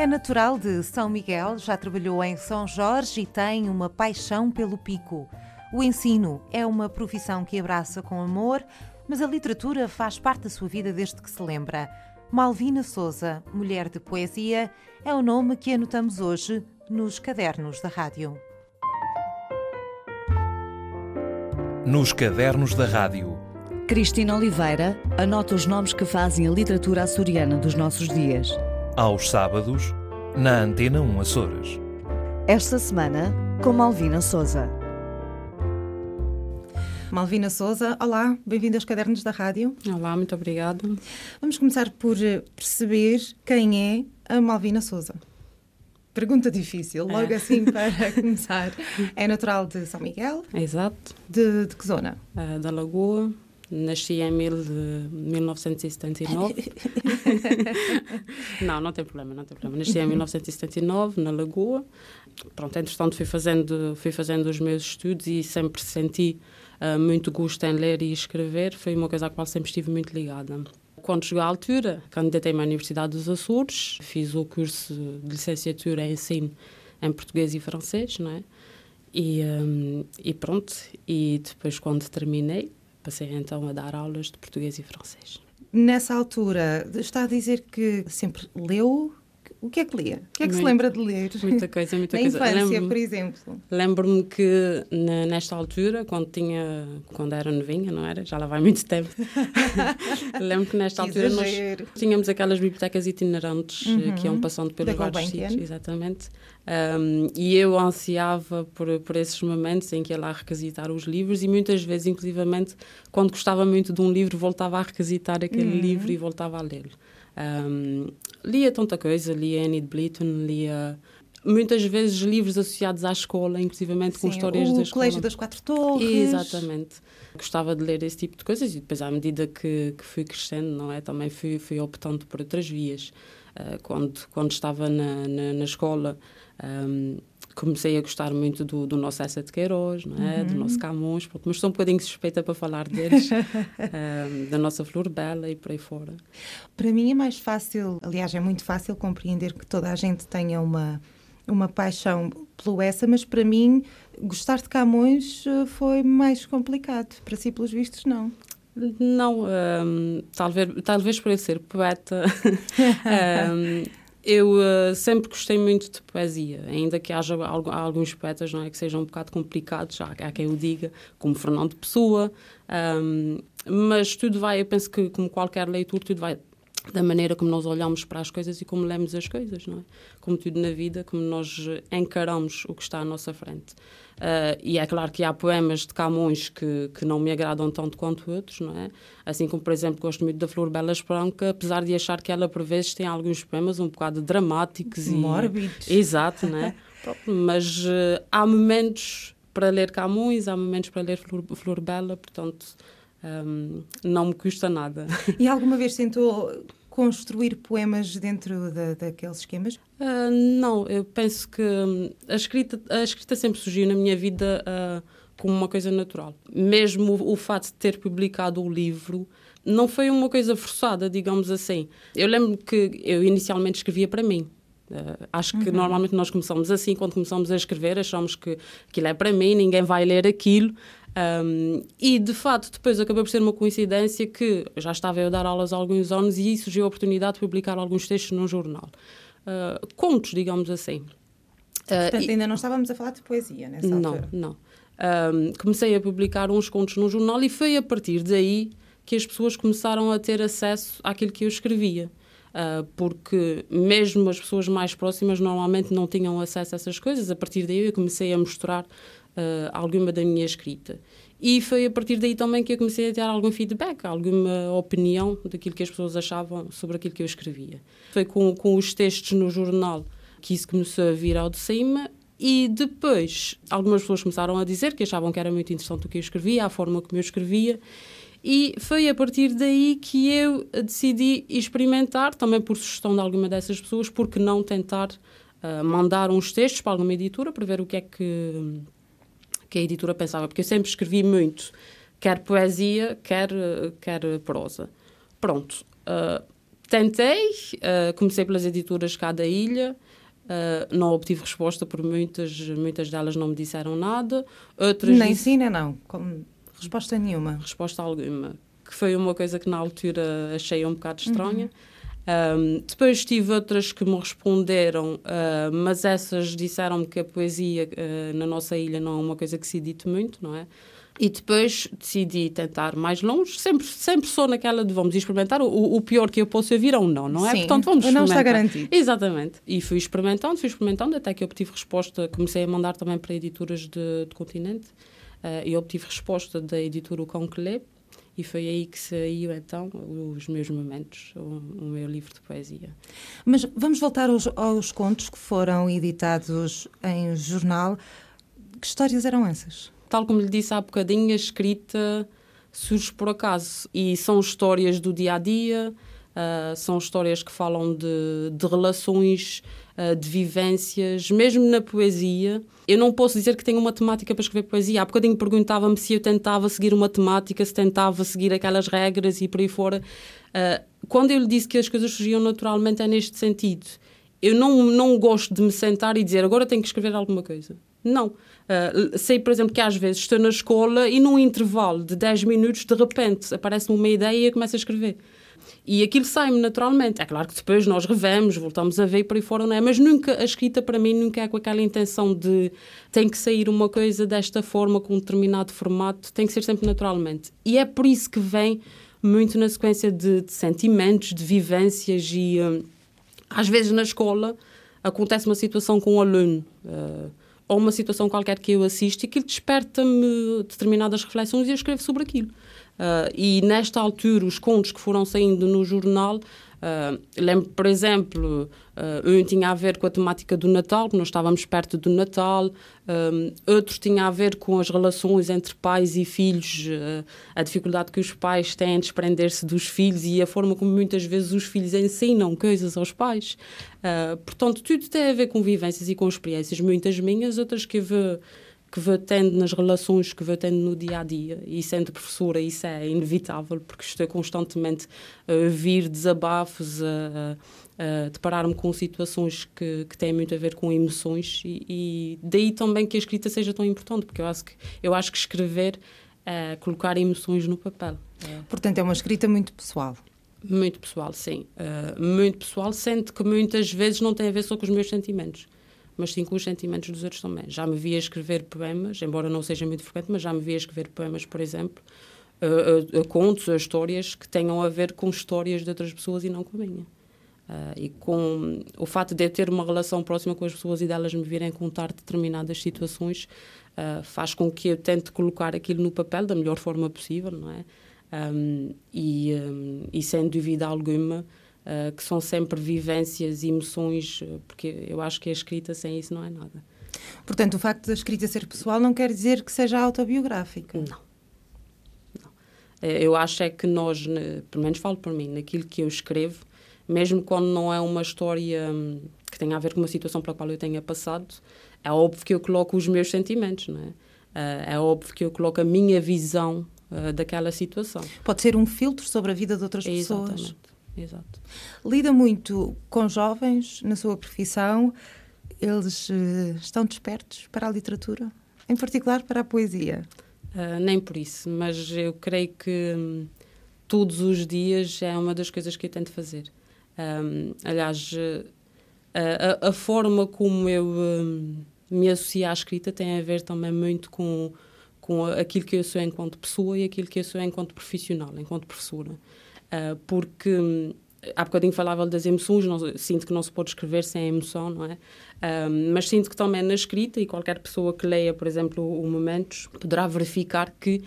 É natural de São Miguel, já trabalhou em São Jorge e tem uma paixão pelo pico. O ensino é uma profissão que abraça com amor, mas a literatura faz parte da sua vida desde que se lembra. Malvina Souza, mulher de poesia, é o nome que anotamos hoje nos cadernos da rádio. Nos cadernos da rádio. Cristina Oliveira anota os nomes que fazem a literatura açoriana dos nossos dias. Aos sábados, na Antena 1 Açores. Esta semana, com Malvina Souza. Malvina Souza, olá, bem-vinda aos Cadernos da Rádio. Olá, muito obrigada. Vamos começar por perceber quem é a Malvina Souza. Pergunta difícil, logo é. assim para começar. É natural de São Miguel? Exato. De, de que zona? Uh, da Lagoa. Nasci em mil, 1979. não, não tem problema, não tem problema. Nasci em 1979, na Lagoa. Pronto, entretanto fui fazendo, fui fazendo os meus estudos e sempre senti uh, muito gosto em ler e escrever. Foi uma coisa à qual sempre estive muito ligada. Quando chegou a altura, candidatei-me à Universidade dos Açores, fiz o curso de licenciatura em ensino em português e francês, não é? E, um, e pronto, e depois quando terminei, passei então a dar aulas de português e francês. Nessa altura, está a dizer que sempre leu o que é que lia? O que é que Muito, se lembra de ler? Muita coisa, muita Na coisa. infância, por exemplo. Lembro-me que na, nesta altura, quando tinha, quando era novinha, não era? Já lá vai muito tempo. Lembro que nesta altura nós tínhamos aquelas bibliotecas itinerantes uhum. que iam passando pelos vários sítios, exatamente. Um, e eu ansiava por, por esses momentos em que ia lá requisitar os livros e muitas vezes, inclusivamente, quando gostava muito de um livro, voltava a requisitar aquele uhum. livro e voltava a lê-lo. Um, lia tanta coisa, lia Enid Blyton, lia muitas vezes livros associados à escola, inclusivamente com histórias da escola. O Colégio das Quatro Torres. Exatamente. Gostava de ler esse tipo de coisas e depois, à medida que, que fui crescendo, não é? Também fui, fui optando por outras vias. Uh, quando, quando estava na, na, na escola, um, comecei a gostar muito do, do nosso Essa de Queiroz, não é? Uhum. do nosso Camões, mas estou um bocadinho suspeita para falar deles, um, da nossa Flor Bela e por aí fora. Para mim é mais fácil, aliás, é muito fácil compreender que toda a gente tenha uma, uma paixão pelo essa, mas para mim gostar de Camões eh, foi mais complicado. Para si, pelos vistos, não. Não, um, talvez, talvez por ele ser poeta. um, Eu uh, sempre gostei muito de poesia, ainda que haja alguns poetas não é, que sejam um bocado complicados, há, há quem o diga, como Fernando Pessoa, um, mas tudo vai, eu penso que como qualquer leitura, tudo vai da maneira como nós olhamos para as coisas e como lemos as coisas, não é? Como tudo na vida, como nós encaramos o que está à nossa frente. Uh, e é claro que há poemas de Camões que, que não me agradam tanto quanto outros, não é? Assim como, por exemplo, gosto muito da Flor Bela Esperança, apesar de achar que ela, por vezes, tem alguns poemas um bocado dramáticos e... Mórbidos. Exato, não é? Mas uh, há momentos para ler Camões, há momentos para ler Flor, Flor Bela, portanto... Um, não me custa nada. E alguma vez tentou construir poemas dentro de, daqueles esquemas? Uh, não, eu penso que hum, a escrita, a escrita sempre surgiu na minha vida uh, como uma coisa natural. Mesmo o, o fato de ter publicado o livro não foi uma coisa forçada, digamos assim. Eu lembro que eu inicialmente escrevia para mim. Uh, acho que uhum. normalmente nós começamos assim, quando começamos a escrever, achamos que aquilo é para mim, ninguém vai ler aquilo. Um, e de fato, depois acabou por ser uma coincidência que já estava eu a dar aulas há alguns anos e surgiu a oportunidade de publicar alguns textos num jornal. Uh, contos, digamos assim. Ah, Portanto, uh, ainda não estávamos a falar de poesia nessa não, altura? Não, não. comecei a publicar uns contos num jornal e foi a partir daí que as pessoas começaram a ter acesso àquilo que eu escrevia. Uh, porque mesmo as pessoas mais próximas normalmente não tinham acesso a essas coisas. A partir daí eu comecei a mostrar uh, alguma da minha escrita. E foi a partir daí também que eu comecei a ter algum feedback, alguma opinião daquilo que as pessoas achavam sobre aquilo que eu escrevia. Foi com, com os textos no jornal que isso começou a vir ao de cima e depois algumas pessoas começaram a dizer que achavam que era muito interessante o que eu escrevia, a forma como eu escrevia. E foi a partir daí que eu decidi experimentar, também por sugestão de alguma dessas pessoas, porque não tentar uh, mandar uns textos para alguma editora para ver o que é que que a editora pensava, porque eu sempre escrevi muito, quer poesia, quer, quer prosa. Pronto. Uh, tentei, uh, comecei pelas editoras cá da ilha, uh, não obtive resposta por muitas, muitas delas não me disseram nada. Outras nem sim, nem não. Com resposta nenhuma. Resposta alguma. Que foi uma coisa que na altura achei um bocado estranha. Uhum. Um, depois tive outras que me responderam, uh, mas essas disseram-me que a poesia uh, na nossa ilha não é uma coisa que se dite muito, não é? E depois decidi tentar mais longe. Sempre, sempre sou naquela de vamos experimentar. O, o pior que eu posso ouvir é um não, não é? Sim, Portanto, vamos experimentar. não está garantido. Exatamente. E fui experimentando, fui experimentando, até que obtive resposta. Comecei a mandar também para editoras de, de continente. Uh, e obtive resposta da editora O Cão que Lê. E foi aí que saiu então os meus momentos, o, o meu livro de poesia. Mas vamos voltar aos, aos contos que foram editados em jornal. Que histórias eram essas? tal como lhe disse há bocadinho, a escrita surge por acaso. E são histórias do dia a dia, uh, são histórias que falam de, de relações, uh, de vivências, mesmo na poesia. Eu não posso dizer que tenho uma temática para escrever poesia. Há bocadinho perguntava-me se eu tentava seguir uma temática, se tentava seguir aquelas regras e por aí fora. Uh, quando eu lhe disse que as coisas surgiam naturalmente, é neste sentido. Eu não, não gosto de me sentar e dizer agora tenho que escrever alguma coisa. Não. Uh, sei, por exemplo, que às vezes estou na escola e num intervalo de 10 minutos, de repente, aparece-me uma ideia e começo a escrever. E aquilo sai-me naturalmente. É claro que depois nós revemos, voltamos a ver por aí fora, não é? Mas nunca, a escrita para mim nunca é com aquela intenção de tem que sair uma coisa desta forma, com um determinado formato, tem que ser sempre naturalmente. E é por isso que vem muito na sequência de, de sentimentos, de vivências e uh, às vezes na escola acontece uma situação com um aluno. Uh, ou uma situação qualquer que eu assisto e aquilo desperta-me determinadas reflexões e eu escrevo sobre aquilo. Uh, e nesta altura, os contos que foram saindo no jornal Uh, lembro, por exemplo, uh, um tinha a ver com a temática do Natal, que nós estávamos perto do Natal, um, outro tinha a ver com as relações entre pais e filhos, a dificuldade que os pais têm em desprender-se dos filhos e a forma como muitas vezes os filhos ensinam coisas aos pais. portanto, tudo tem a ver com vivências e com experiências, muitas minhas, outras que eu que vou tendo nas relações que vou tendo no dia a dia. E sendo professora, isso é inevitável, porque estou constantemente a ouvir desabafos, a, a, a deparar-me com situações que, que têm muito a ver com emoções, e, e, daí também que a escrita seja tão importante, porque eu acho que, eu acho que escrever é colocar emoções no papel. É. Portanto, é uma escrita muito pessoal. Muito pessoal, sim. Uh, muito pessoal, sendo que muitas vezes não tem a ver só com os meus sentimentos mas sim com os sentimentos dos outros também. Já me via escrever poemas, embora não seja muito frequente, mas já me via escrever poemas, por exemplo, uh, uh, contos, uh, histórias que tenham a ver com histórias de outras pessoas e não com a minha. Uh, e com o fato de eu ter uma relação próxima com as pessoas e delas me virem contar determinadas situações uh, faz com que eu tente colocar aquilo no papel da melhor forma possível, não é? Um, e, um, e sem dúvida alguma uh, que são sempre vivências e emoções, eh, porque eu acho que a escrita sem isso não é nada. Portanto, o facto da escrita ser pessoal não quer dizer que seja autobiográfica. Não. não. Eh, eu acho é que nós, pelo menos falo por mim, naquilo que eu escrevo, mesmo quando não é uma história hum, que tenha a ver com uma situação pela qual eu tenha passado, é óbvio que eu coloco os meus sentimentos, não é? é óbvio que eu coloco a minha visão daquela situação. Pode ser um filtro sobre a vida de outras Exatamente. pessoas. Exato. Lida muito com jovens na sua profissão. Eles uh, estão despertos para a literatura, em particular para a poesia? Uh, nem por isso, mas eu creio que um, todos os dias é uma das coisas que eu tento fazer. Um, aliás, uh, a, a, forma como eu um, me associo à escrita tem a ver também muito com, com aquilo que eu sou enquanto pessoa e aquilo que eu sou enquanto profissional, enquanto professora. Uh, porque hum, há bocadinho falava das emoções, não, sinto que não se pode escrever sem emoção, não é? Um, mas sinto que também na escrita, e qualquer pessoa que leia, por exemplo, o Momentos, poderá verificar que uh,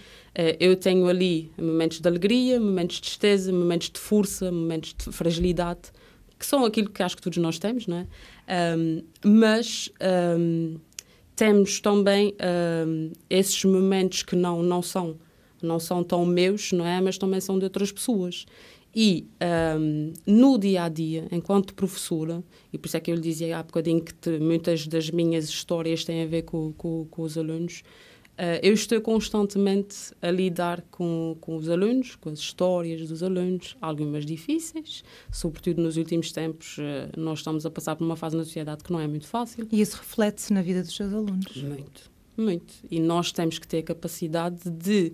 eu tenho ali momentos de alegria, momentos de tristeza, momentos de força, momentos de fragilidade, que são aquilo que acho que todos nós temos, não é? Um, mas um, temos também esses momentos que não, não são não são tão meus, não é? Mas também são de outras pessoas. E um, no dia a dia, enquanto professora, e por isso é que eu lhe dizia há bocadinho que te, muitas das minhas histórias têm a ver com, com, com os alunos, Uh, eu estou constantemente a lidar com, com os alunos, com as histórias dos alunos, algumas difíceis, sobretudo nos últimos tempos. Uh, nós estamos a passar por uma fase na sociedade que não é muito fácil. E isso reflete-se na vida dos seus alunos? Muito, muito. E nós temos que ter a capacidade de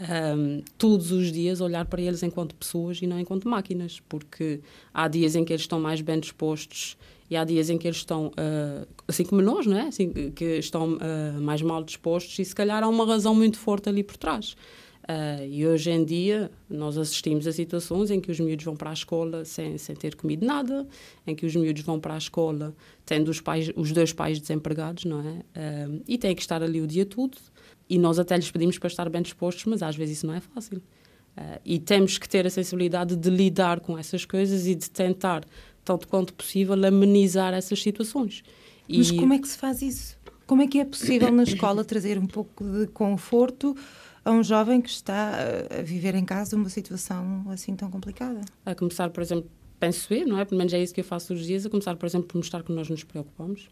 um, todos os dias olhar para eles enquanto pessoas e não enquanto máquinas, porque há dias em que eles estão mais bem dispostos e há dias em que eles estão, uh, assim como nós, não é? Assim, que estão uh, mais mal dispostos e se calhar há uma razão muito forte ali por trás. Uh, e hoje em dia nós assistimos a situações em que os miúdos vão para a escola sem, sem ter comido nada, em que os miúdos vão para a escola tendo os, pais, os dois pais desempregados, não é? E têm que estar ali o dia todo. E nós até lhes pedimos para estar bem dispostos, mas às vezes isso não é fácil. Uh, e temos que ter a sensibilidade de lidar com essas coisas e de tentar, tanto quanto possível, amenizar essas situações. Mas como é que se faz isso? Como é que é possível na escola trazer um pouco de conforto a um jovem que está a viver em casa uma situação assim tão complicada? A começar, por exemplo, penso eu, não é? Pelo menos é isso que eu faço os dias, a começar, por exemplo, por mostrar que nós nos preocupamos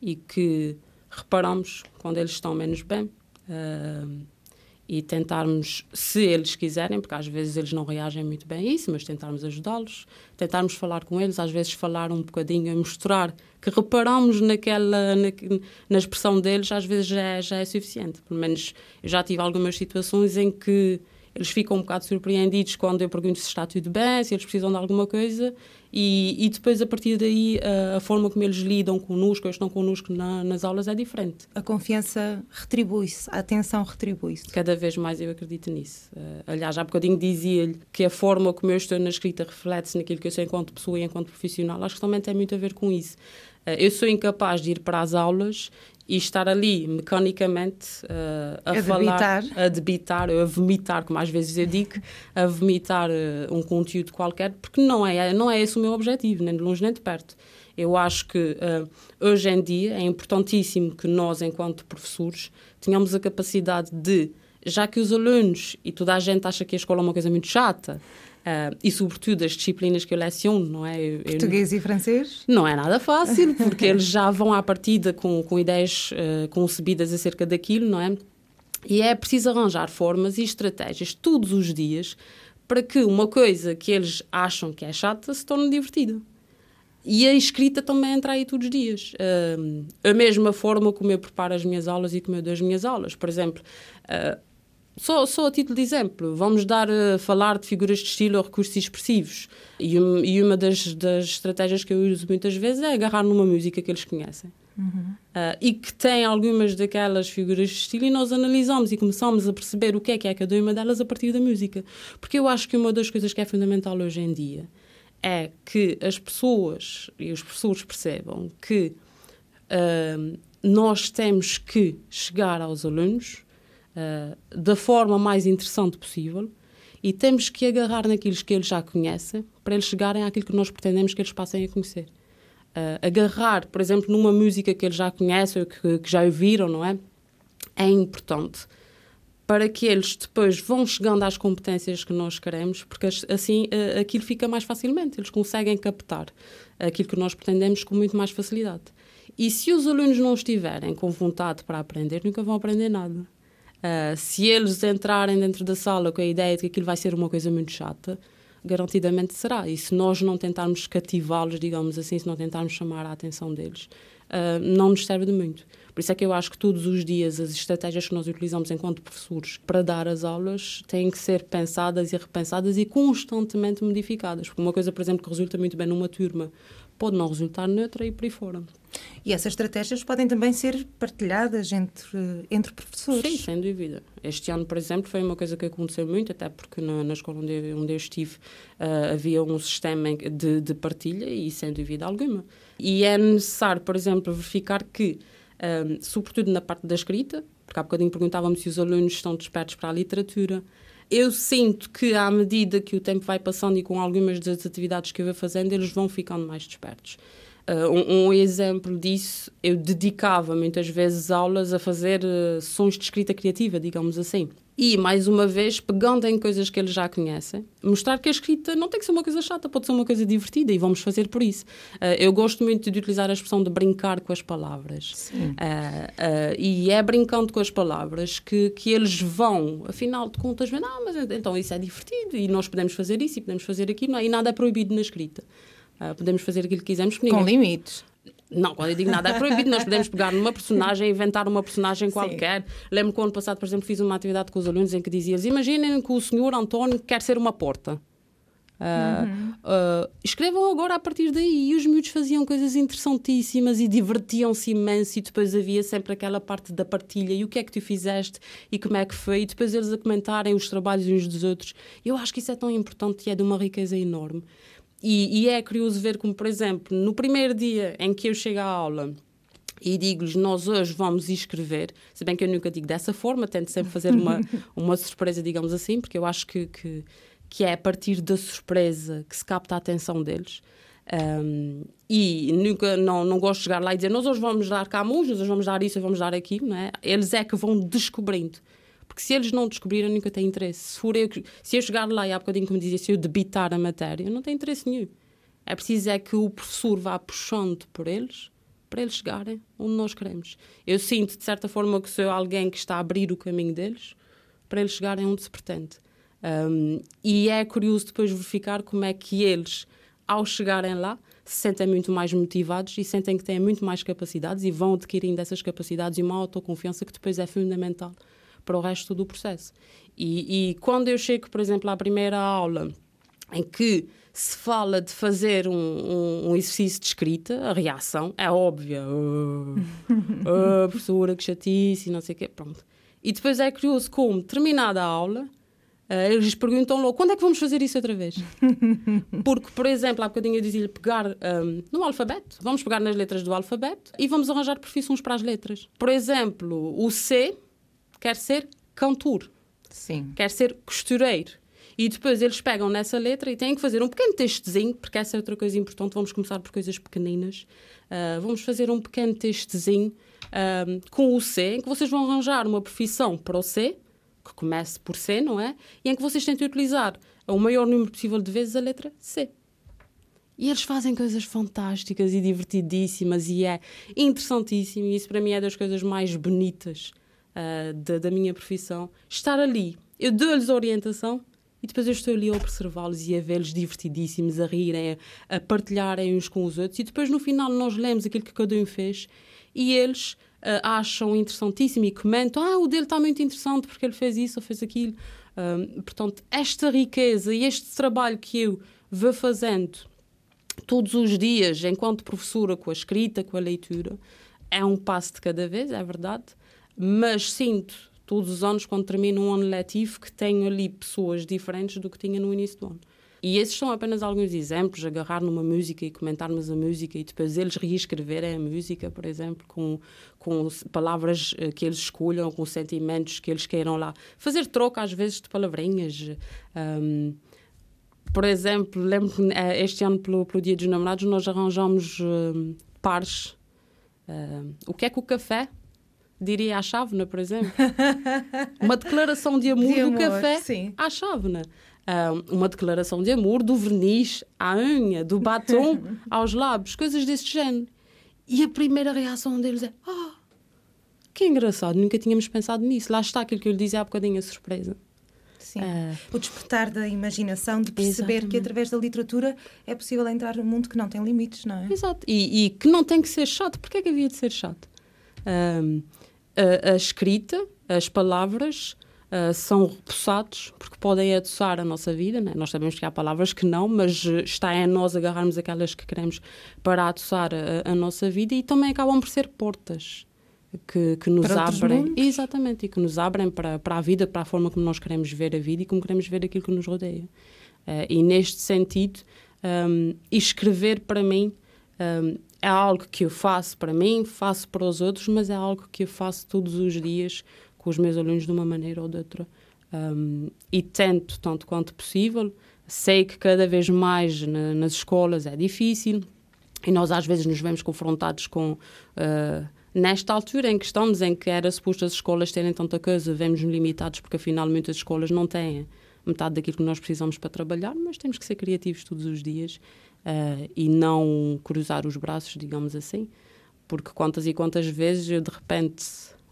e que reparamos quando eles estão menos bem. Uh, e tentarmos, se eles quiserem, porque às vezes eles não reagem muito bem a isso, mas tentarmos ajudá-los, tentarmos falar com eles, às vezes falar um bocadinho mostrar que reparamos naquela, na, na expressão deles, às vezes já é, já é suficiente. Pelo menos eu já tive algumas situações em que eles ficam um bocado surpreendidos quando eu pergunto se está tudo bem, se eles precisam de alguma coisa, e, e depois, a partir daí, a, a, forma como eles lidam connosco, ou estão connosco na, nas aulas é diferente. A confiança retribui-se, a atenção retribui-se. Cada vez mais eu acredito nisso. Uh, aliás, há bocadinho dizia-lhe que a forma como eu estou na escrita reflete-se naquilo que eu sou enquanto pessoa e enquanto profissional. Acho que também tem muito a ver com isso. Uh, eu sou incapaz de ir para as aulas e estar ali mecanicamente uh, a, a falar, debitar. a debitar, a vomitar, como às vezes eu digo, a vomitar uh, um conteúdo qualquer, porque não é, não é esse o meu objetivo, nem de longe nem de perto. Eu acho que uh, hoje em dia é importantíssimo que nós, enquanto professores, tenhamos a capacidade de, já que os alunos e toda a gente acha que a escola é uma coisa muito chata, Uh, e sobretudo as disciplinas que eu leciono, não é? Eu, Português eu, e francês? Não é nada fácil, porque eles já vão à partida com, com ideias uh, concebidas acerca daquilo, não é? E é preciso arranjar formas e estratégias todos os dias para que uma coisa que eles acham que é chata se torne divertida. E a escrita também entra aí todos os dias. Uh, a mesma forma como eu preparo as minhas aulas e como eu dou as minhas aulas. Por exemplo, uh, só, só a título de exemplo, vamos dar a falar de figuras de estilo ou recursos expressivos. E, e uma das, das, estratégias que eu uso muitas vezes é agarrar numa música que eles conhecem. Uhum. Uh, e que tem algumas daquelas figuras de estilo e nós analisamos e começamos a perceber o que é que é cada uma delas a partir da música. Porque eu acho que uma das coisas que é fundamental hoje em dia é que as pessoas e os professores percebam que uh, nós temos que chegar aos alunos uh, da forma mais interessante possível e temos que agarrar naquilo que eles já conhecem para eles chegarem àquilo que nós pretendemos que eles passem a conhecer. Uh, agarrar, por exemplo, numa música que eles já conhecem ou que, que já ouviram, não é? É importante para que eles depois vão chegando às competências que nós queremos, porque assim uh, aquilo fica mais facilmente, eles conseguem captar aquilo que nós pretendemos com muito mais facilidade. E se os alunos não estiverem com vontade para aprender, nunca vão aprender nada. Uh, se eles entrarem dentro da sala com a ideia de que aquilo vai ser uma coisa muito chata, garantidamente será. E se nós não tentarmos cativá-los, digamos assim, se não tentarmos chamar a atenção deles, uh, não nos serve de muito. Por isso é que eu acho que todos os dias as estratégias que nós utilizamos enquanto professores para dar as aulas têm que ser pensadas e repensadas e constantemente modificadas. Porque uma coisa, por exemplo, que resulta muito bem numa turma pode não resultar neutra e por aí fora. E essas estratégias podem também ser partilhadas entre, entre professores? Sim, sem dúvida. Este ano, por exemplo, foi uma coisa que aconteceu muito, até porque na, na escola onde eu, onde eu estive uh, havia um sistema de, de, partilha e sem dúvida alguma. E é necessário, por exemplo, verificar que, um, ah, sobretudo na parte da escrita, porque há bocadinho perguntávamos se os alunos estão despertos para a literatura, eu sinto que à medida que o tempo vai passando e com algumas das atividades que eu vou fazendo, eles vão ficando mais despertos. Uh, um, exemplo disso, eu dedicava muitas vezes aulas a fazer uh, sons de escrita criativa, digamos assim. E, mais uma vez, pegando em coisas que eles já conhecem, mostrar que a escrita não tem que ser uma coisa chata, pode ser uma coisa divertida e vamos fazer por isso. Uh, eu gosto muito de utilizar a expressão de brincar com as palavras. E é brincando com as palavras que, que eles vão, afinal de contas, ver, ah, mas então isso é divertido e nós podemos fazer isso e podemos fazer aquilo, e nada é proibido na escrita. Podemos fazer aquilo que quisermos. Com limites. Não, quando eu digo nada é proibido, nós podemos pegar numa personagem inventar uma personagem qualquer. Lembro que ano passado, por exemplo, fiz uma atividade com os alunos em que dizias: Imaginem que o senhor António quer ser uma porta. Uh, uhum. uh, escrevam agora a partir daí. E os miúdos faziam coisas interessantíssimas e divertiam-se imenso. E depois havia sempre aquela parte da partilha: e o que é que tu fizeste e como é que foi? E depois eles a comentarem os trabalhos uns dos outros. Eu acho que isso é tão importante e é de uma riqueza enorme. E, e, é curioso ver como, por exemplo, no primeiro dia em que eu chego à aula e digo-lhes, nós hoje vamos escrever, se bem que eu nunca digo dessa forma, tento sempre fazer uma, uma surpresa, digamos assim, porque eu acho que, que, que é a partir da surpresa que se capta a atenção deles. Um, e nunca, não, não gosto de chegar lá e dizer, nós hoje vamos dar Camus, nós hoje vamos dar isso, vamos dar aquilo, não é? Eles é que vão descobrindo. Se eles não descobrirem, nunca têm interesse. Se, for eu, se eu chegar lá e há bocadinho, como dizia, se eu debitar a matéria, não tem interesse nenhum. É preciso é que o professor vá puxando por eles para eles chegarem onde nós queremos. Eu sinto, de certa forma, que sou alguém que está a abrir o caminho deles para eles chegarem onde se pretende. Um, e é curioso depois verificar como é que eles, ao chegarem lá, se sentem muito mais motivados e sentem que têm muito mais capacidades e vão adquirindo essas capacidades e uma autoconfiança que depois é fundamental para o resto do processo. E, e quando eu chego, por exemplo, à primeira aula, em que se fala de fazer um, um, um, exercício de escrita, a reação é óbvia. Oh, oh, professora, que chatice, não sei o quê. Pronto. E depois é curioso como, terminada a aula, uh, eles perguntam logo quando é que vamos fazer isso outra vez? Porque, por exemplo, há bocadinho eu dizia-lhe pegar um, no alfabeto, vamos pegar nas letras do alfabeto e vamos arranjar profissões para as letras. Por exemplo, o C quer ser cantor, Sim. quer ser costureiro. E depois eles pegam nessa letra e têm que fazer um pequeno textozinho, porque essa é outra coisa importante. Vamos começar por coisas pequeninas. Uh, vamos fazer um pequeno textozinho uh, com o C, em que vocês vão arranjar uma profissão para o C, que comece por C, não é? E em que vocês tentem utilizar o maior número possível de vezes a letra C. E eles fazem coisas fantásticas e divertidíssimas e é interessantíssimo. E isso para mim é das coisas mais bonitas uh, da, da, minha profissão, estar ali. Eu dou-lhes orientação e depois eu estou ali a observá-los e a vê-los divertidíssimos, a rirem, a, partilharem uns com os outros. E depois no final nós lemos aquilo que cada um fez e eles uh, acham interessantíssimo e comentam: Ah, o dele está muito interessante porque ele fez isso ou fez aquilo. Um, portanto, esta riqueza e este trabalho que eu vou fazendo todos os dias, enquanto professora, com a escrita, com a leitura, é um passo de cada vez, é verdade, mas sinto todos os anos, quando termino um ano letivo, que tenho ali pessoas diferentes do que tinha no início do ano. E esses são apenas alguns exemplos, agarrar numa música e comentarmos a música e depois eles reescreverem a música, por exemplo, com, com palavras eh, que eles escolham, com sentimentos que eles queiram lá. Fazer troca, às vezes, de palavrinhas. Um, por exemplo, lembro que eh, este ano, pelo, pelo Dia dos Namorados, nós arranjamos um, pares. Uh, o que é que o café diria à chávena, por exemplo. uma declaração de amor, de amor do café sim. à chávena. Um, uma declaração de amor do verniz à unha, do batom aos lábios, coisas desse género. E a primeira reação deles é: Ah, oh, que engraçado, nunca tínhamos pensado nisso. Lá está aquilo que eu lhe dizia há bocadinho, a surpresa. Sim. Uh, o despertar da imaginação, de perceber exatamente. que através da literatura é possível entrar num mundo que não tem limites, não é? Exato. E, e que não tem que ser chato. Porquê é que havia de ser chato? Um, a, a escrita, as palavras, uh, são repousados porque podem adoçar a nossa vida. Né? Nós sabemos que há palavras que não, mas está em nós agarrarmos aquelas que queremos para adoçar a, a nossa vida e também acabam por ser portas que, que nos para abrem exatamente e que nos abrem para, para a vida, para a forma como nós queremos ver a vida e como queremos ver aquilo que nos rodeia. Uh, e neste sentido, um, escrever para mim um, é algo que eu faço para mim, faço para os outros, mas é algo que eu faço todos os dias com os meus alunos de uma maneira ou de outra. Um, e tento, tanto quanto possível. Sei que cada vez mais na, nas escolas é difícil, E nós às vezes nos vemos confrontados com. Uh, nesta altura em que estamos, em que era suposto as escolas terem tanta coisa, vemos-nos limitados porque afinal muitas escolas não têm metade daquilo que nós precisamos para trabalhar, mas temos que ser criativos todos os dias uh, e não cruzar os braços, digamos assim, porque quantas e quantas vezes eu de repente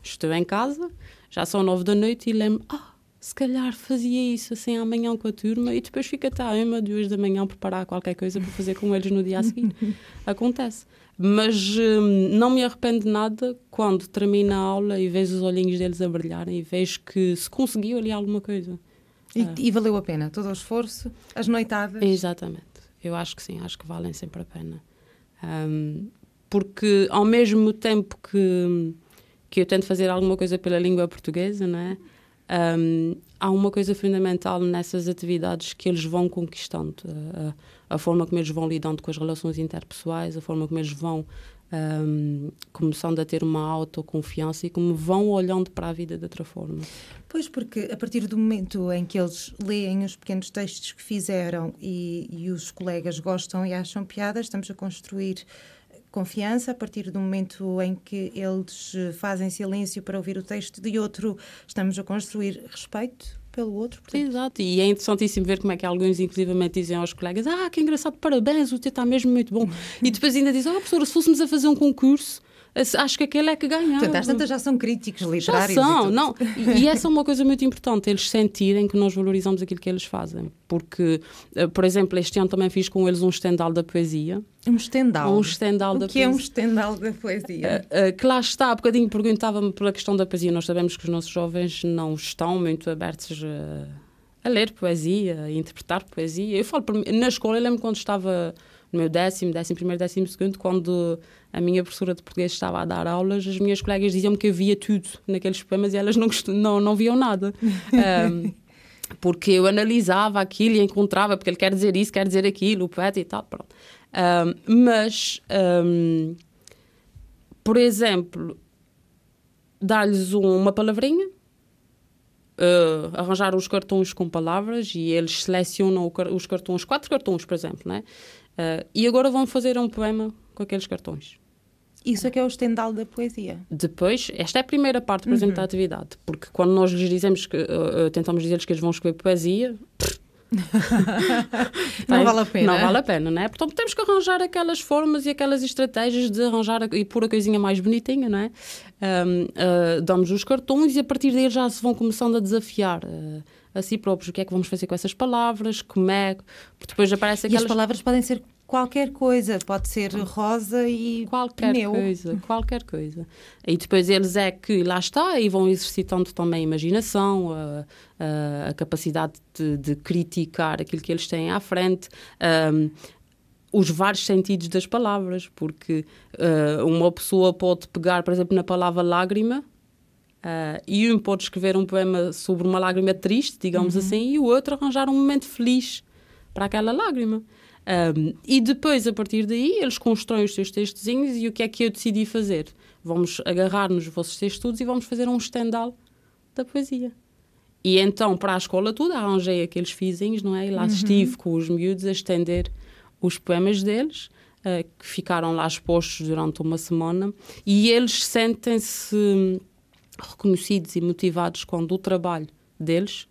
estou em casa, já são nove da noite e lembro, ah, se calhar fazia isso assim amanhã com a turma e depois fica até à uma, duas da manhã a preparar qualquer coisa para fazer com eles no dia a seguir. Acontece. Mas hum, não me arrependo de nada quando termina a aula e vejo os olhinhos deles a brilharem e vejo que se conseguiu ali alguma coisa. E, ah. e valeu a pena todo o esforço, as noitadas? Exatamente. Eu acho que sim, acho que valem sempre a pena. Um, porque ao mesmo tempo que, que eu tento fazer alguma coisa pela língua portuguesa, não é? Um, há uma coisa fundamental nessas atividades que eles vão conquistando. A, a, forma como eles vão lidando com as relações interpessoais, a forma como eles vão um, começando a ter uma autoconfiança e como vão olhando para a vida de outra forma. Pois, porque a partir do momento em que eles leem os pequenos textos que fizeram e, e os colegas gostam e acham piadas, estamos a construir confiança, a partir do momento em que eles fazem silêncio para ouvir o texto de outro, estamos a construir respeito pelo outro. Portanto... Exato, e é interessantíssimo ver como é que alguns, inclusivamente, dizem aos colegas: Ah, que engraçado, parabéns, o teu está mesmo muito bom. e depois ainda dizem: Ah, professora, se fôssemos a fazer um concurso acho que aquele é que ganha. Portanto, às tantas já são críticos literários. Já são, e não. E, essa é uma coisa muito importante, eles sentirem que nós valorizamos aquilo que eles fazem. Porque, eh, por exemplo, este ano também fiz com eles um estendal da poesia. Um estendal? Um estendal o da que poesia. é um estendal da poesia? Uh, uh, que lá está, há bocadinho perguntava-me pela questão da poesia. Nós sabemos que os nossos jovens não estão muito abertos a, a ler poesia, a interpretar poesia. Eu falo, na escola, eu lembro quando estava no meu décimo, décimo primeiro, décimo segundo, quando a minha professora de português estava a dar aulas, as minhas colegas diziam-me que havia tudo naqueles poemas e elas não, não, não viam nada. um, porque eu analisava aquilo e encontrava, porque ele quer dizer isso, quer dizer aquilo, o poeta e tal, pronto. Um, mas, um, por exemplo, dar-lhes uma palavrinha, uh, arranjar os cartões com palavras e eles selecionam os cartões, quatro cartões, por exemplo, né? Uh, e agora vão fazer um poema com aqueles cartões. Isso é que é o estendal da poesia. Depois, esta é a primeira parte, por uhum. exemplo, da atividade. Porque quando nós lhes dizemos que, uh, tentamos dizer-lhes que eles vão escrever poesia, não vale a pena. Não vale a pena, não é? Portanto, temos que arranjar aquelas formas e aquelas estratégias de arranjar e pôr a coisinha mais bonitinha, não é? Um, uh, damos os cartões e a partir daí já se vão começando a desafiar. Uh, a si próprios o que é que vamos fazer com essas palavras, como é, porque depois aparece aquelas... E as palavras podem ser qualquer coisa, pode ser rosa e qualquer pneu. coisa, qualquer coisa. E depois eles é que lá está e vão exercitando também a imaginação, a, a, a capacidade de, de, criticar aquilo que eles têm à frente. Um, os vários sentidos das palavras, porque uh, uma pessoa pode pegar, por exemplo, na palavra lágrima Uh, e um pode escrever um poema sobre uma lágrima triste, digamos uhum. assim, e o outro arranjar um momento feliz para aquela lágrima. Um, e depois, a partir daí, eles constroem os seus textozinhos e o que é que eu decidi fazer? Vamos agarrar nos vossos textos e vamos fazer um estendal da poesia. E então, para a escola toda, arranjei aqueles fizinhos, não é? E lá uhum. estive com os miúdos a estender os poemas deles, uh, que ficaram lá expostos durante uma semana, e eles sentem-se reconhecidos e motivados quando o trabalho deles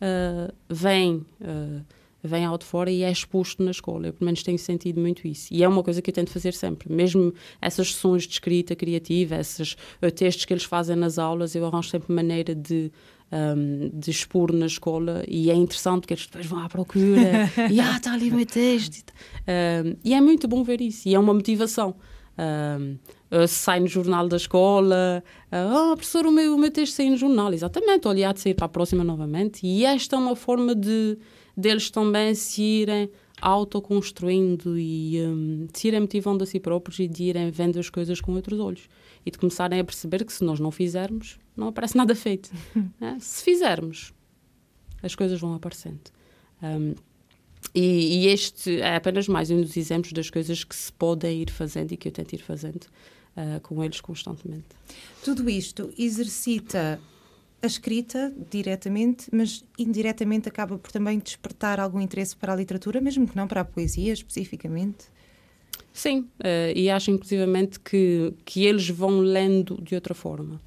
uh, vem uh, vem ao de fora e é exposto na escola. Eu, pelo menos, tenho sentido muito isso. E é uma coisa que eu tento fazer sempre. Mesmo essas sessões de escrita criativa, esses uh, textos que eles fazem nas aulas, eu arranjo sempre maneira de, um, de expor na escola e é interessante porque eles depois vão à procura e ah, está ali o meu texto. Um, e é muito bom ver isso. E é uma motivação. Uh, sai no jornal da escola, uh, oh, professor, o meu, o meu texto sai no jornal, exatamente, olha, há de sair para a próxima novamente. E esta é uma forma de deles também se irem autoconstruindo e um, se irem motivando a si próprios e de irem vendo as coisas com outros olhos. E de começarem a perceber que se nós não fizermos, não aparece nada feito. né? Se fizermos, as coisas vão aparecendo. Um, e, e, este é apenas mais um dos exemplos das coisas que se podem ir fazendo e que eu tento ir fazendo uh, com eles constantemente. Tudo isto exercita a escrita diretamente, mas indiretamente acaba por também despertar algum interesse para a literatura, mesmo que não para a poesia especificamente? Sim, uh, e acho inclusivamente que, que eles vão lendo de outra forma.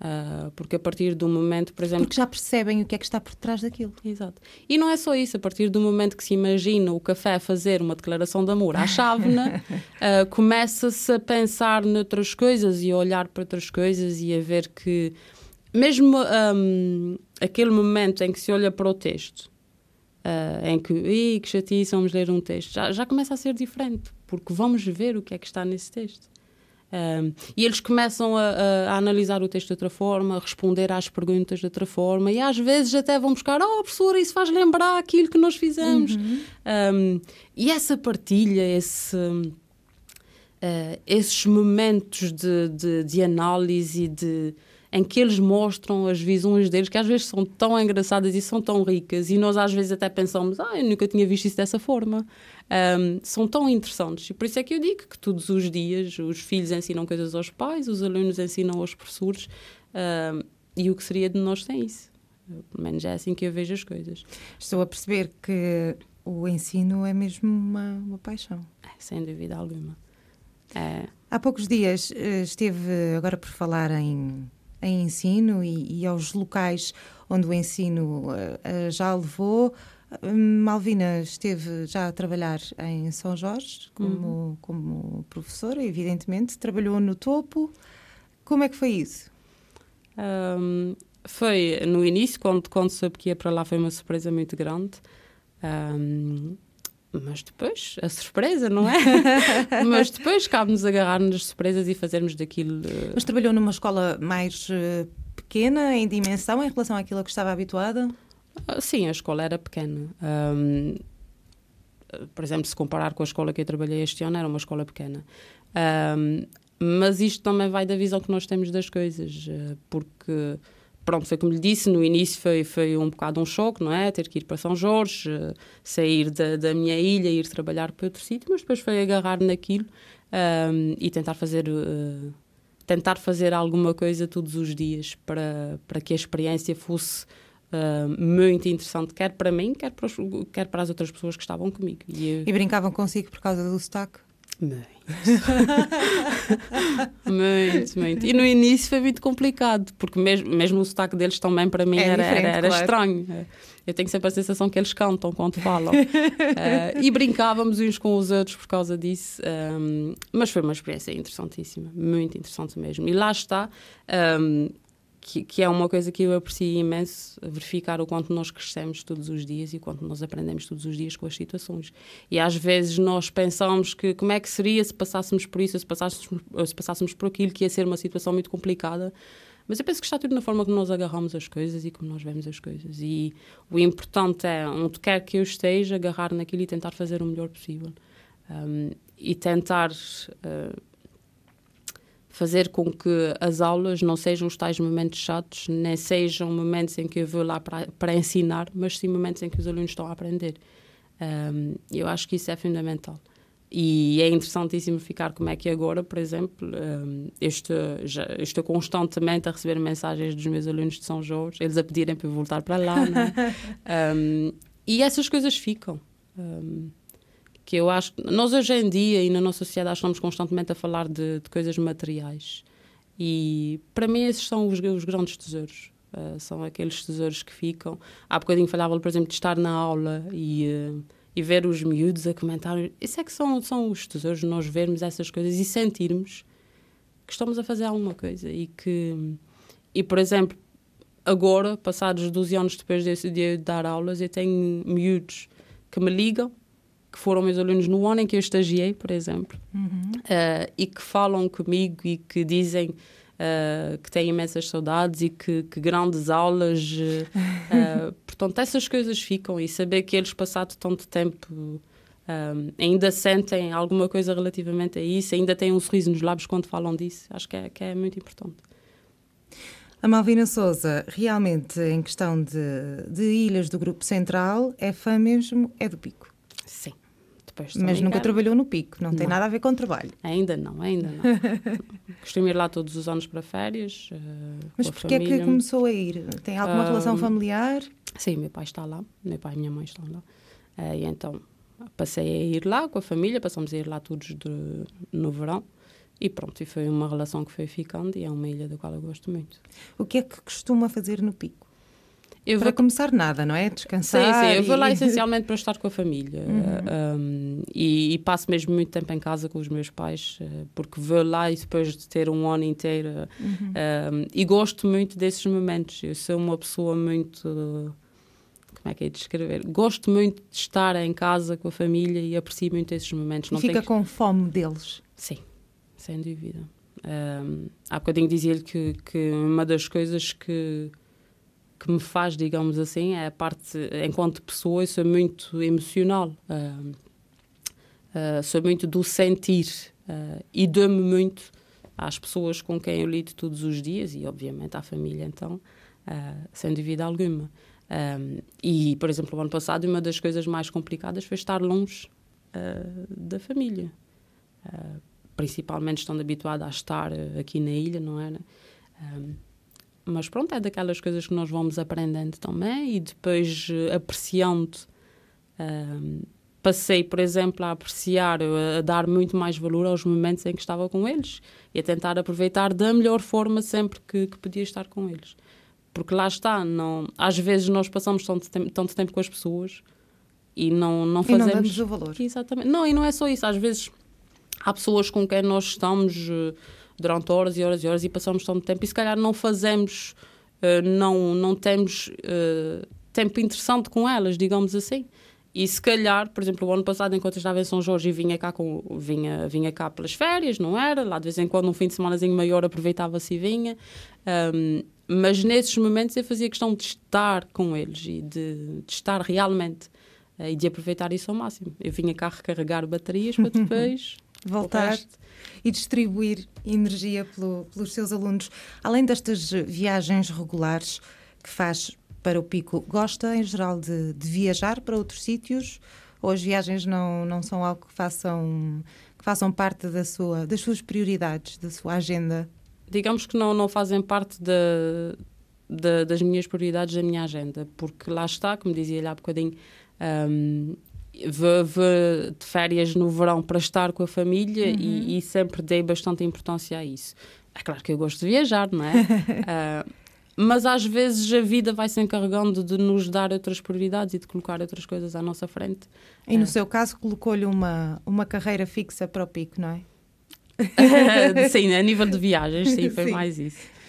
Uh, porque a partir do momento, por exemplo. Porque já percebem o que é que está por trás daquilo. Exato. E não é só isso, a partir do momento que se imagina o café fazer uma declaração de amor à chávena, uh, começa-se a pensar noutras coisas e a olhar para outras coisas e a ver que, mesmo um, aquele momento em que se olha para o texto, uh, em que, Ih, que chatice, vamos ler um texto, já, já começa a ser diferente, porque vamos ver o que é que está nesse texto. Um, e eles começam a, a, a, analisar o texto de outra forma, a responder às perguntas de outra forma, e às vezes até vão buscar: Oh, professora, isso faz lembrar aquilo que nós fizemos. Uhum. Um, e essa partilha, esse, uh, esses momentos de, de, de análise de em que eles mostram as visões deles, que às vezes são tão engraçadas e são tão ricas, e nós às vezes até pensamos, ah, eu nunca tinha visto isso dessa forma. Um, são tão interessantes. E por isso é que eu digo que todos os dias os filhos ensinam coisas aos pais, os alunos ensinam aos professores, um, e o que seria de nós sem isso? Pelo menos é assim que eu vejo as coisas. Estou a perceber que o ensino é mesmo uma, uma paixão. É, sem dúvida alguma. É. Há poucos dias eh, esteve agora por falar em em ensino e, e aos locais onde o ensino uh, já levou. Malvina esteve já a trabalhar em São Jorge como, uhum. como professora, evidentemente, trabalhou no topo. Como é que foi isso? Um, foi no início, quando, quando soube que ia para lá, foi uma surpresa muito grande. Um, mas depois, a surpresa, não é? mas depois cabe-nos agarrar nas surpresas e fazermos daquilo. Uh... Mas trabalhou numa escola mais uh, pequena em dimensão em relação àquilo a que estava habituada? Uh, sim, a escola era pequena. Um, por exemplo, se comparar com a escola que eu trabalhei este ano, era uma escola pequena. Um, mas isto também vai da visão que nós temos das coisas, porque pronto, foi como lhe disse, no início foi, foi um bocado um choque, não é? Ter que ir para São Jorge, uh, sair da, da minha ilha, ir trabalhar para outro sítio, mas depois foi agarrar naquilo um, e tentar fazer. Uh, tentar fazer alguma coisa todos os dias para, para que a experiência fosse uh, muito interessante, quer para mim, quer para, os, quer para as outras pessoas que estavam comigo. E, eu... e brincavam consigo por causa do sotaque? Muito. muito, muito. E no início foi muito complicado, porque mesmo, mesmo o sotaque deles também para mim é era, era, era claro. estranho. Eu tenho sempre a sensação que eles cantam quando falam. uh, e brincávamos uns com os outros por causa disso. Um, mas foi uma experiência interessantíssima, muito interessante mesmo. E lá está. Um, que, que, é uma coisa que eu aprecio imenso, verificar o quanto nós crescemos todos os dias e o quanto nós aprendemos todos os dias com as situações. E às vezes nós pensamos que como é que seria se passássemos por isso, se passássemos, se passássemos por aquilo, que ia ser uma situação muito complicada. Mas eu penso que está tudo na forma como nós agarramos as coisas e como nós vemos as coisas. E o importante é, onde quer que eu esteja, agarrar naquilo e tentar fazer o melhor possível. Um, e tentar. Uh, fazer com que as aulas não sejam os tais momentos chatos, nem sejam momentos em que eu vou lá para, para ensinar, mas sim momentos em que os alunos estão a aprender. Um, eu acho que isso é fundamental. E é interessantíssimo ficar como é que agora, por exemplo, um, já, estou constantemente a receber mensagens dos meus alunos de São Jorge, eles a pedirem para eu voltar para lá. É? um, e essas coisas ficam. Um, que eu acho que nós hoje em dia e na nossa sociedade estamos constantemente a falar de, de coisas materiais. E para mim esses são os, os grandes tesouros. Uh, são aqueles tesouros que ficam. Há bocadinho falava por exemplo de estar na aula e, uh, e ver os miúdos a comentar. Isso é que são, são os tesouros nós vermos essas coisas e sentirmos que estamos a fazer alguma coisa e que e por exemplo agora passados 12 anos depois de, de dar aulas eu tenho miúdos que me ligam que foram meus alunos no ano em que eu estagiei, por exemplo, uhum. uh, e que falam comigo e que dizem uh, que têm imensas saudades e que, que grandes aulas. Uh, portanto, essas coisas ficam e saber que eles, passado tanto tempo, ainda sentem alguma coisa relativamente a isso, ainda têm um sorriso nos lábios quando falam disso, acho que é, que é muito importante. A Malvina Souza, realmente, em questão de, de ilhas do Grupo Central, é fã mesmo, é do Pico. Depois Mas nunca trabalhou no pico, não, não, tem nada a ver com trabalho. Ainda não, ainda não. Costumo ir lá todos os anos para férias. Uh, Mas porquê é que começou a ir? Tem alguma uh, relação familiar? Sim, meu pai está lá, meu pai e minha mãe estão lá. Uh, e então passei a ir lá com a família, passamos a ir lá todos de, no verão. E pronto, e foi uma relação que foi ficando e é uma ilha da qual eu gosto muito. O que é que costuma fazer no Pico? Eu para vou... começar, nada, não é? Descansar. Sim, sim, eu vou lá essencialmente para estar com a família. Uhum. Um, e, e passo mesmo muito tempo em casa com os meus pais, eh, porque vou lá e depois de ter um ano inteiro. Uhum. um, e gosto muito desses momentos. Eu sou uma pessoa muito. Como é que é de descrever? Gosto muito de estar em casa com a família e aprecio muito esses momentos. Não fica que- com fome deles. Sim, sem dúvida. Um, há bocadinho dizia-lhe que, que uma das coisas que, que me faz, digamos assim, é a parte, enquanto pessoa, eu sou muito emocional. Um, uh, sou muito do sentir uh, e dou-me muito às pessoas com quem eu lido todos os dias e, obviamente, à família, então, uh, sem dúvida alguma. Um, e, por exemplo, o ano passado, uma das coisas mais complicadas foi estar longe uh, da família. Uh, principalmente estando habituada a estar uh, aqui na ilha, não era? Um, mas pronto, é daquelas coisas que nós vamos aprendendo também e depois uh, apreciando. Um, passei, por exemplo, a apreciar, uh, a dar muito mais valor aos momentos em que estava com eles e a tentar aproveitar da melhor forma sempre que, que podia estar com eles. Porque lá está, não, às vezes nós passamos tanto tempo, tanto tempo com as pessoas e não, não E fazemos. não damos o valor. Exatamente. Não, e não é só isso. Às vezes há pessoas com quem nós estamos eh, durante horas e horas e horas e passamos tanto tempo e se calhar não fazemos, eh, não, não temos eh, tempo interessante com elas, digamos assim. E se calhar, por exemplo, o ano passado, enquanto eu estava em São Jorge e vinha cá, com, vinha, vinha cá pelas férias, não era? Lá de vez em quando, um fim de semanazinho maior, aproveitava-se e vinha. Um, mas nesses momentos eu fazia questão de estar com eles e de, de estar realmente eh, e de aproveitar isso ao máximo. Eu vinha cá recarregar baterias para depois Voltar e distribuir energia pelo- pelos seus alunos. Além destas viagens regulares que faz para o Pico, gosta em geral de, de viajar para outros sítios? Ou as viagens não, não são algo que façam, que façam parte da sua, das suas prioridades, da sua agenda? digamos que não, não fazem parte da, da- das minhas prioridades da minha agenda, porque lá está, como dizia-lhe há bocadinho, um, vou, de férias no verão para estar com a família e, e sempre dei bastante importância a isso. É claro que eu gosto de viajar, não é? Ah, mas às vezes a vida vai se encarregando de nos dar outras prioridades e de colocar outras coisas à nossa frente. E no seu caso, colocou-lhe uma, uma carreira fixa para o Pico, não é? sim, a nível de viagens, sim, foi Sim. mais isso.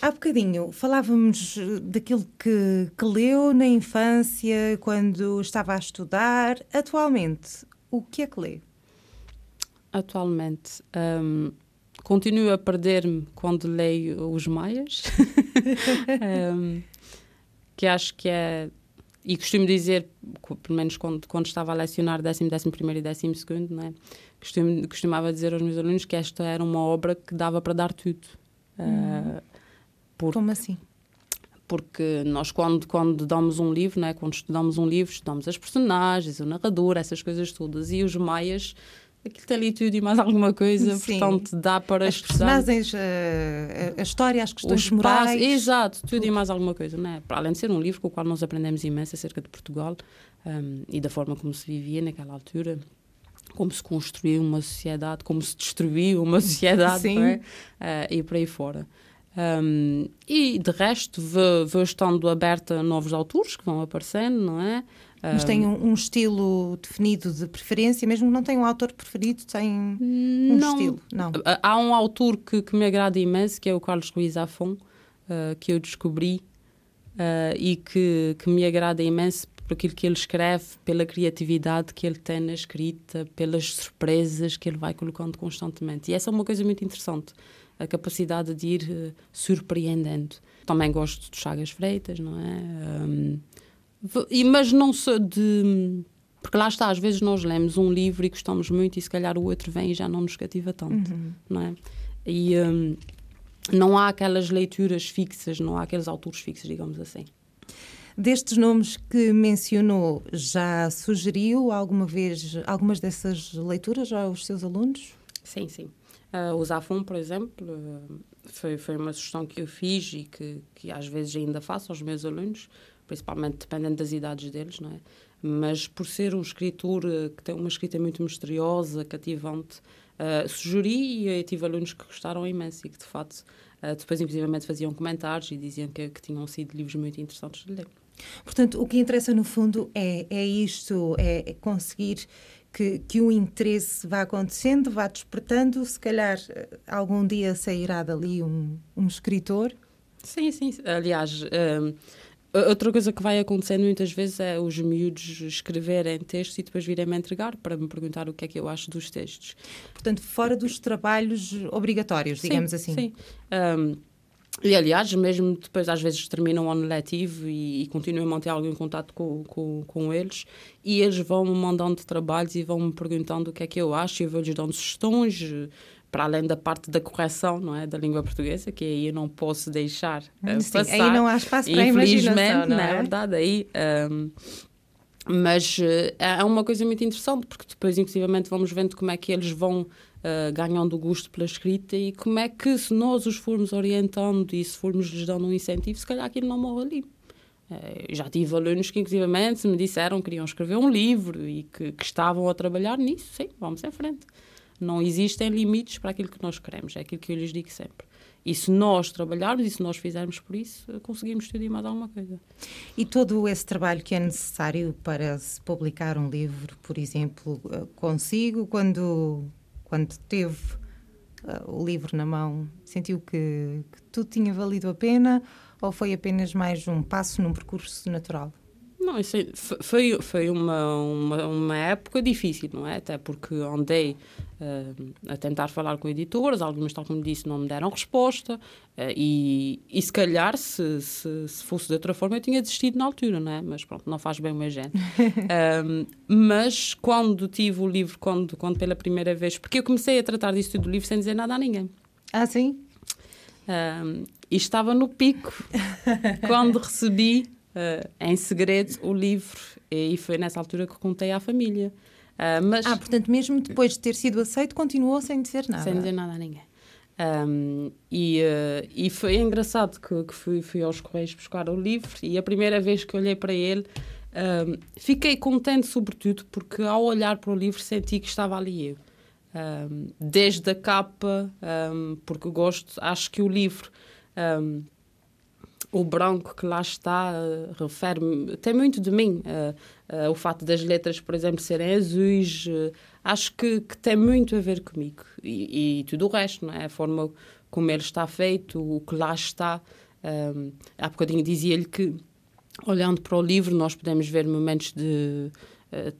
Há bocadinho falávamos eh, daquilo que, que leu na infância, quando estava a estudar. Atualmente, o que é que lê? Atualmente, hum, continuo a perder-me quando leio os Maias, Hum, que acho que é. E costumo dizer, pelo menos quando, quando estava a lecionar décimo, décimo primeiro e décimo segundo, não é? Costumo, costumava dizer aos meus alunos que esta era uma obra que dava para dar tudo. Uh, Como assim? porque nós quando quando damos um livro, né, quando estudamos um livro, estudamos as personagens, o narrador, essas coisas todas e os maias, aquilo tem ali tudo e mais alguma coisa, Sim. portanto dá para As estudar personagens, eh, a, a história, as questões os morais. exato, tudo, e mais alguma coisa, né? Para além de ser um livro com o qual nós aprendemos imenso acerca de Portugal um, e da forma como se vivia naquela altura. Como se construiu uma sociedade, como se destruiu uma sociedade, é? Ah, e por aí fora. Um, e de resto, vou, vou estando aberta a novos autores que vão aparecendo, não é? Mas tem um, um estilo definido de preferência, mesmo que não tenha um autor preferido, tem um não, estilo. Não. Há- Há um autor que, que me agrada imenso, que é o Carlos Ruiz Afon, ah, que eu descobri ah, e que, que me agrada imenso por aquilo que ele escreve, pela criatividade que ele tem na escrita, pelas surpresas que ele vai colocando constantemente. E essa é uma coisa muito interessante, a capacidade de ir eh, surpreendendo. Também gosto de Chagas Freitas, não é? V- e- mas não sou de. Porque lá está, às vezes nós lemos um livro e gostamos muito e se calhar o outro vem e já não nos cativa tanto, não é? E hum, não há aquelas leituras fixas, não há aqueles autores fixos, digamos assim. Destes nomes que mencionou, já sugeriu alguma vez algumas dessas leituras aos seus alunos? Sim, sim. Ah, o Zafon, por exemplo, ah, foi, foi uma sugestão que eu fiz e que, que às vezes ainda faço aos meus alunos, principalmente dependendo das idades deles, não é? mas por ser um escritor uh, que tem uma escrita muito misteriosa, cativante, uh, sugeri e tive alunos que gostaram imenso e que, de fato, uh, depois, inclusivamente, faziam comentários e diziam que, que tinham sido livros muito interessantes de ler. Portanto, o que interessa no fundo é, é isto, é conseguir que, que o interesse vá acontecendo, vá despertando, se calhar algum dia sairá dali um, um escritor. Sim, sim. Aliás, um, outra coisa que vai acontecendo muitas vezes é os miúdos escreverem textos e depois virem-me entregar para me perguntar o que é que eu acho dos textos. Portanto, fora dos trabalhos obrigatórios, digamos sim, assim. Sim. Um, e, aliás, mesmo depois, às vezes, terminam o ano letivo e, e continuam a manter algum contato com, com, com eles e eles vão-me mandando trabalhos e vão-me perguntando o que é que eu acho e eu vou-lhes dando sugestões para além da parte da correção, não é, da língua portuguesa, que aí eu não posso deixar uh, Sim, passar. Aí não há espaço para Infelizmente, não é? é verdade, aí... Um, mas uh, é uma coisa muito interessante, porque depois, inclusivamente, vamos vendo como é que eles vão uh, ganhando o gosto pela escrita e como é que, se nós os formos orientando e se formos lhes dando um incentivo, se calhar aquilo não morre ali. Uh, já tive alunos que, inclusivamente, me disseram que queriam escrever um livro e que, que estavam a trabalhar nisso. Sim, vamos em frente. Não existem limites para aquilo que nós queremos, é aquilo que eu lhes digo sempre. E se nós trabalharmos e se nós fizermos por isso, conseguimos tudo e mais alguma coisa. E todo esse trabalho que é necessário para se publicar um livro, por exemplo, eh, consigo, quando, quando teve uh, o livro na mão, sentiu que, que tudo tinha valido a pena ou foi apenas mais um passo num percurso natural? Não, isso foi, foi uma, uma, uma, época difícil, não é? Até porque andei uh, a tentar falar com editoras, algumas, tal como disse, não me deram resposta, uh, e, e se calhar, se, se, se, fosse de outra forma, eu tinha desistido na altura, não é? Mas pronto, não faz bem o meu género. um, mas quando tive o livro, quando, quando pela primeira vez, porque eu comecei a tratar disso tudo do livro sem dizer nada a ninguém. Ah, sim? Um, e estava no pico quando recebi uh, em segredo o livro e foi nessa altura que contei à família. Uh, mas, ah, portanto, mesmo depois de ter sido aceito, continuou sem dizer nada? Sem dizer nada a ninguém. Um, e, uh, e foi engraçado que, que fui, fui, aos Correios buscar o livro e a primeira vez que olhei para ele um, fiquei contente, sobretudo, porque ao olhar para o livro senti que estava ali eu. Um, desde a capa, porque gosto, acho que o livro o branco que lá está uh, refere tem muito de mim. Uh, uh, o fato das letras, por exemplo, serem azuis, acho que, que, tem muito a ver comigo. E, e, tudo o resto, não é? A forma como ele está feito, o que lá está. Um, há bocadinho dizia-lhe que, olhando para o livro, nós podemos ver momentos de.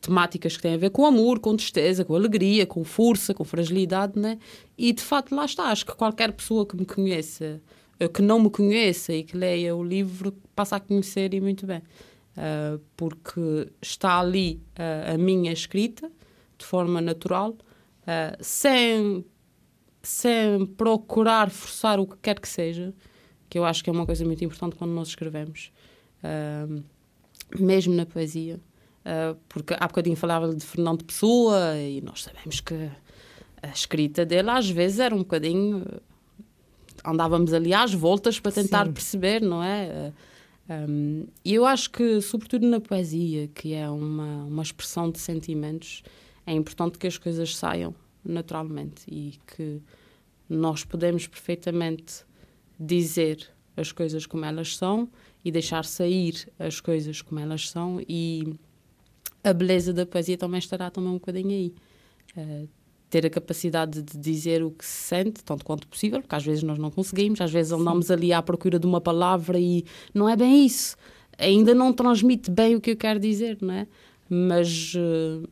temáticas que têm a ver com amor, com tristeza, com alegria, com força, com fragilidade, né? E de facto lá está. Acho que qualquer pessoa que me conheça que não me conheça e que leia o livro passa a conhecer e muito bem. Uh, porque está ali uh, a minha escrita de forma natural, uh, sem, sem procurar forçar o que quer que seja, que eu acho que é uma coisa muito importante quando nós escrevemos, mesmo na poesia. porque há bocadinho falava de Fernando Pessoa e nós sabemos que a escrita dele às vezes era um bocadinho andávamos ali às voltas para tentar Sim. perceber, não é? Um, e eu acho que, sobretudo na poesia, que é uma, uma expressão de sentimentos, é importante que as coisas saiam naturalmente e que nós podemos perfeitamente dizer as coisas como elas são e deixar sair as coisas como elas são e a beleza da poesia também estará também um bocadinho aí. Uh, ter a capacidade de dizer o que se sente, tanto quanto possível, porque às vezes nós não conseguimos, às vezes andamos ali à procura de uma palavra e não é bem isso. Ainda não transmite bem o que eu quero dizer, não é? Mas uh,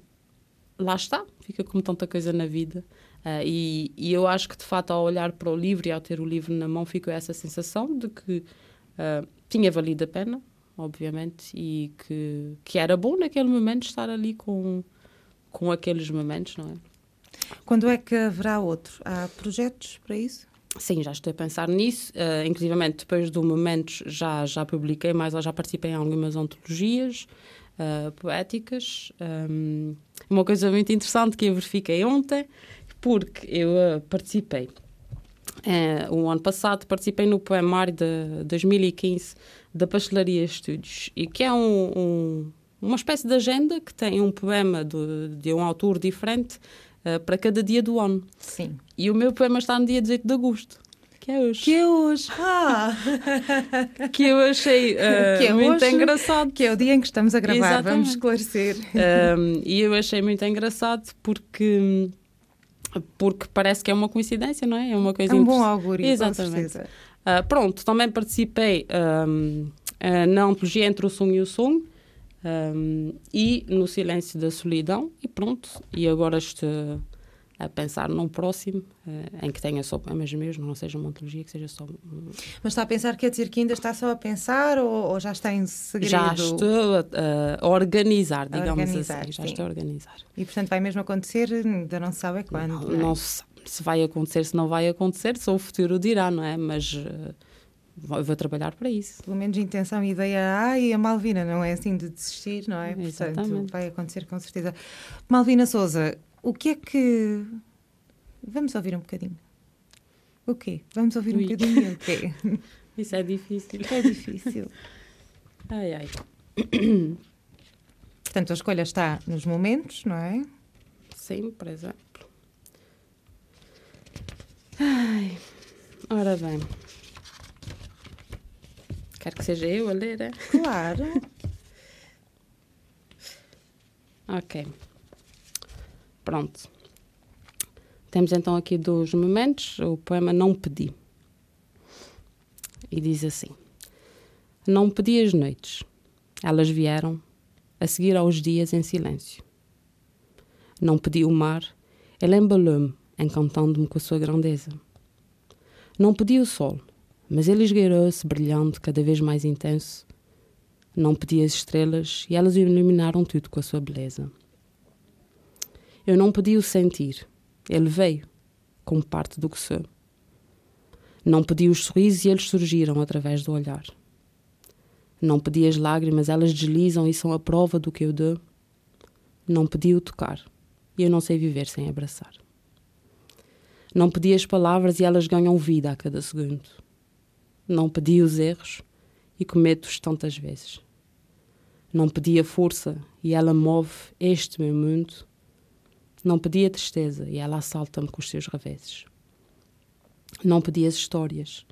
lá está, fica como tanta coisa na vida. Uh, e, e, eu acho que de fato, ao olhar para o livro e ao ter o livro na mão, ficou essa sensação de que uh, tinha valido a pena, obviamente, e que, que era bom naquele momento estar ali com, com aqueles momentos, não é? Quando é que haverá outro? Há projetos para isso? Sim, já estou a pensar nisso. Uh, depois do momento, já, já publiquei, mas já participei em algumas antologias uh, poéticas. Um, uma coisa muito interessante que eu verifiquei ontem, porque eu uh, participei. Uh, o ano passado participei no poemário de 2015 da Pastelaria Estúdios, e que é um, um uma espécie de agenda que tem um poema de um autor diferente uh, para cada dia do ano. Sim. E o meu poema está no dia 18 de agosto. Que é hoje. Que é hoje. Ah! que eu achei uh, que é muito hoje, engraçado. Que é o dia em que estamos a gravar, Exatamente. vamos esclarecer. Um, e eu achei muito engraçado porque porque parece que é uma coincidência, não é? É uma coisa É um bom augúrio, Exatamente. Uh, pronto, também participei um, uh, na antologia Entre o Sonho e o Sonho um, e no Silêncio da Solidão e pronto. E agora estou a pensar num próximo uh, em que tenha só poemas mesmo, não seja uma antologia, que seja só. Mas está a pensar, quer dizer que ainda está só a pensar ou, ou já está em segredo? Já estou a, a organizar, digamos a organizar, assim. Já sim. estou a organizar. E portanto vai mesmo acontecer, ainda não se sabe quando. Não, não, não se sabe se vai acontecer, se não vai acontecer, só o futuro dirá, não é? Mas. Uh, vou, vou trabalhar para isso. Pelo menos intenção e ideia há e a Malvina não é assim de desistir, não é? Exatamente. Portanto, vai acontecer com certeza. Malvina Souza, o que é que. Vamos ouvir um bocadinho. O quê? Vamos ouvir Ui. um bocadinho o quê? Isso é difícil. É difícil. ai, ai. Portanto, a escolha está nos momentos, não é? Sim, por exemplo. Ai, ora bem. Quero que seja eu a ler, é? Claro. ok. Pronto. Temos então aqui dois momentos. O poema Não Pedi. E diz assim: Não pedi as noites. Elas vieram a seguir aos dias em silêncio. Não pedi o mar. Ele embalou-me, encantando-me com a sua grandeza. Não pedi o sol mas ele esgueirou-se, brilhando cada vez mais intenso. Não pedi as estrelas e elas iluminaram tudo com a sua beleza. Eu não pedi o sentir, ele veio, como parte do que sou. Não pedi os sorrisos e eles surgiram através do olhar. Não pedi as lágrimas, elas deslizam e são a prova do que eu dou. Não pedi o tocar, e eu não sei viver sem abraçar. Não pedi as palavras e elas ganham vida a cada segundo. Não pedi os erros e cometo-os tantas vezes. Não pedi a força e ela move este meu mundo. Não pedi a tristeza e ela assalta-me com os seus reveses. Não pedi as histórias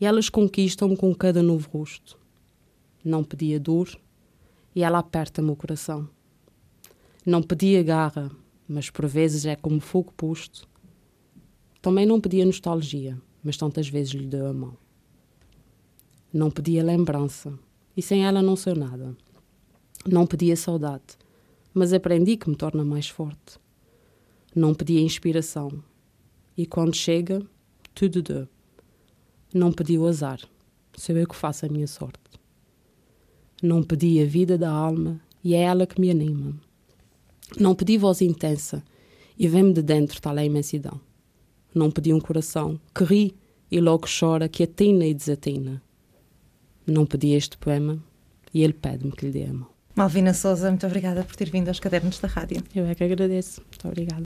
e elas conquistam-me com cada novo rosto. Não pedi a dor e ela aperta-me o coração. Não pedi a garra, mas por vezes é como fogo posto. Também não pedi a nostalgia, mas tantas vezes lhe dou a mão. Não pedia lembrança, e sem ela não sou nada. Não pedia saudade, mas aprendi que me torna mais forte. Não pedia inspiração, e quando chega, tudo dou. Não pedi o azar, sou eu que faço a minha sorte. Não pedi a vida da alma, e é ela que me anima. Não pedi voz intensa, e vem-me de dentro tal a imensidão. Não pedi um coração que ri e logo chora, que atina e desatina não pedi este poema e ele pede-me que lhe dê a mão. Malvina Souza, muito obrigada por ter vindo aos Cadernos da Rádio. Eu é que agradeço. Muito obrigada.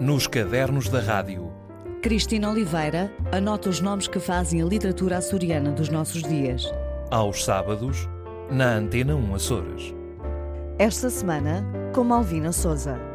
Nos Cadernos da Rádio. Cristina Oliveira anota os nomes que fazem a literatura açoriana dos nossos dias. Aos sábados, na Antena 1 Açores. Esta semana, com Malvina Souza.